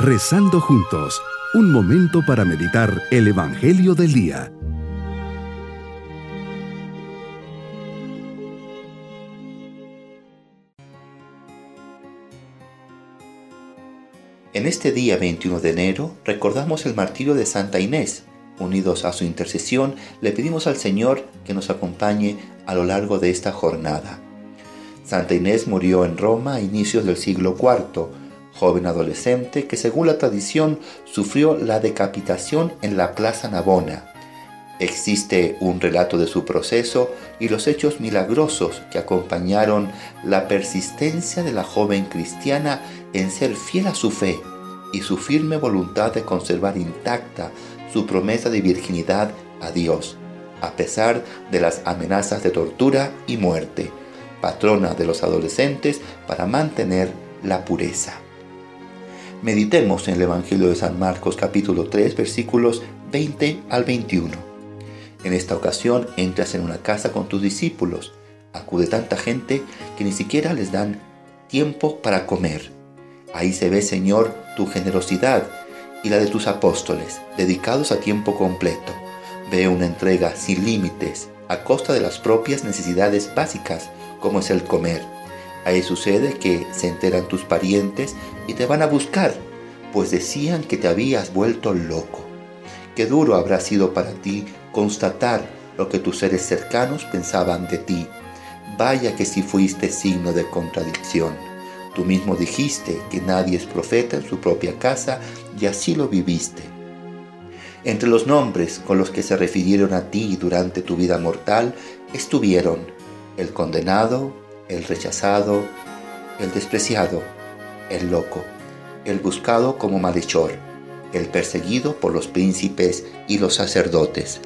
Rezando juntos, un momento para meditar el Evangelio del Día. En este día 21 de enero recordamos el martirio de Santa Inés. Unidos a su intercesión, le pedimos al Señor que nos acompañe a lo largo de esta jornada. Santa Inés murió en Roma a inicios del siglo IV joven adolescente que según la tradición sufrió la decapitación en la Plaza Navona. Existe un relato de su proceso y los hechos milagrosos que acompañaron la persistencia de la joven cristiana en ser fiel a su fe y su firme voluntad de conservar intacta su promesa de virginidad a Dios, a pesar de las amenazas de tortura y muerte, patrona de los adolescentes para mantener la pureza. Meditemos en el Evangelio de San Marcos capítulo 3 versículos 20 al 21. En esta ocasión entras en una casa con tus discípulos. Acude tanta gente que ni siquiera les dan tiempo para comer. Ahí se ve, Señor, tu generosidad y la de tus apóstoles, dedicados a tiempo completo. Ve una entrega sin límites, a costa de las propias necesidades básicas, como es el comer Ahí sucede que se enteran tus parientes y te van a buscar, pues decían que te habías vuelto loco. Qué duro habrá sido para ti constatar lo que tus seres cercanos pensaban de ti. Vaya que si fuiste signo de contradicción. Tú mismo dijiste que nadie es profeta en su propia casa y así lo viviste. Entre los nombres con los que se refirieron a ti durante tu vida mortal estuvieron el condenado, el rechazado, el despreciado, el loco, el buscado como malhechor, el perseguido por los príncipes y los sacerdotes.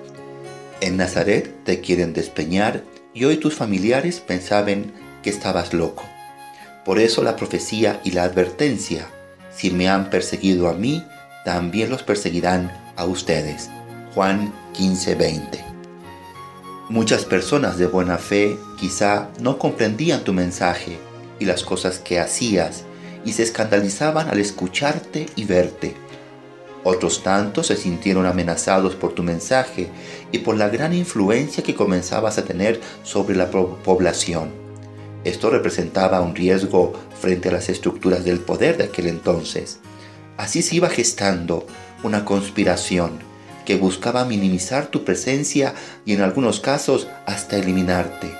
En Nazaret te quieren despeñar y hoy tus familiares pensaban que estabas loco. Por eso la profecía y la advertencia, si me han perseguido a mí, también los perseguirán a ustedes. Juan 15:20 Muchas personas de buena fe quizá no comprendían tu mensaje y las cosas que hacías y se escandalizaban al escucharte y verte. Otros tantos se sintieron amenazados por tu mensaje y por la gran influencia que comenzabas a tener sobre la población. Esto representaba un riesgo frente a las estructuras del poder de aquel entonces. Así se iba gestando una conspiración que buscaba minimizar tu presencia y en algunos casos hasta eliminarte.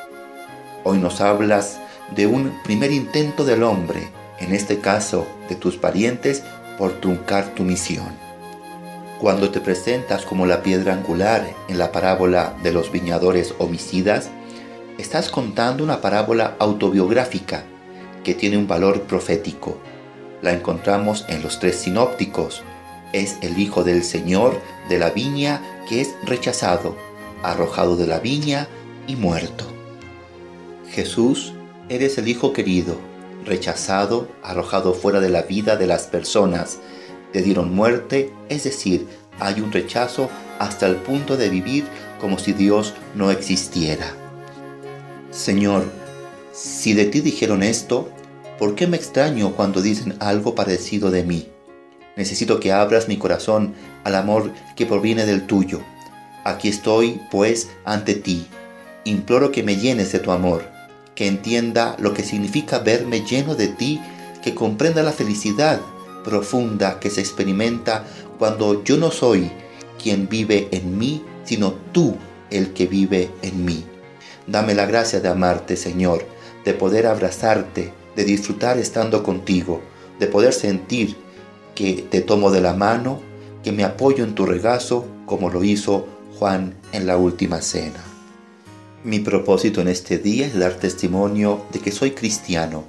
Hoy nos hablas de un primer intento del hombre, en este caso de tus parientes, por truncar tu misión. Cuando te presentas como la piedra angular en la parábola de los viñadores homicidas, estás contando una parábola autobiográfica que tiene un valor profético. La encontramos en los tres sinópticos, es el Hijo del Señor de la viña que es rechazado, arrojado de la viña y muerto. Jesús, eres el Hijo querido, rechazado, arrojado fuera de la vida de las personas. Te dieron muerte, es decir, hay un rechazo hasta el punto de vivir como si Dios no existiera. Señor, si de ti dijeron esto, ¿por qué me extraño cuando dicen algo parecido de mí? Necesito que abras mi corazón al amor que proviene del tuyo. Aquí estoy, pues, ante ti. Imploro que me llenes de tu amor, que entienda lo que significa verme lleno de ti, que comprenda la felicidad profunda que se experimenta cuando yo no soy quien vive en mí, sino tú el que vive en mí. Dame la gracia de amarte, Señor, de poder abrazarte, de disfrutar estando contigo, de poder sentir que te tomo de la mano, que me apoyo en tu regazo, como lo hizo Juan en la última cena. Mi propósito en este día es dar testimonio de que soy cristiano,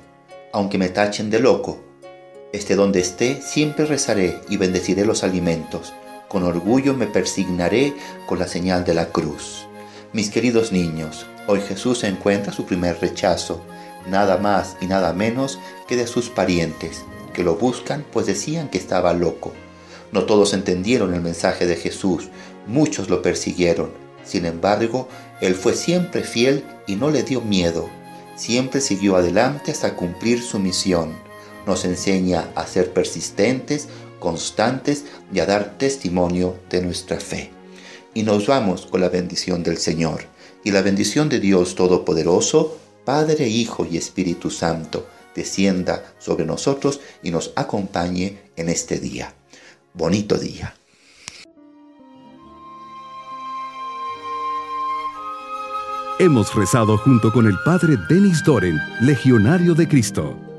aunque me tachen de loco. Esté donde esté, siempre rezaré y bendeciré los alimentos. Con orgullo me persignaré con la señal de la cruz. Mis queridos niños, hoy Jesús encuentra su primer rechazo, nada más y nada menos que de sus parientes, que lo buscan pues decían que estaba loco. No todos entendieron el mensaje de Jesús, muchos lo persiguieron. Sin embargo, él fue siempre fiel y no le dio miedo. Siempre siguió adelante hasta cumplir su misión. Nos enseña a ser persistentes constantes y a dar testimonio de nuestra fe. Y nos vamos con la bendición del Señor. Y la bendición de Dios Todopoderoso, Padre, Hijo y Espíritu Santo, descienda sobre nosotros y nos acompañe en este día. Bonito día. Hemos rezado junto con el Padre Denis Doren, Legionario de Cristo.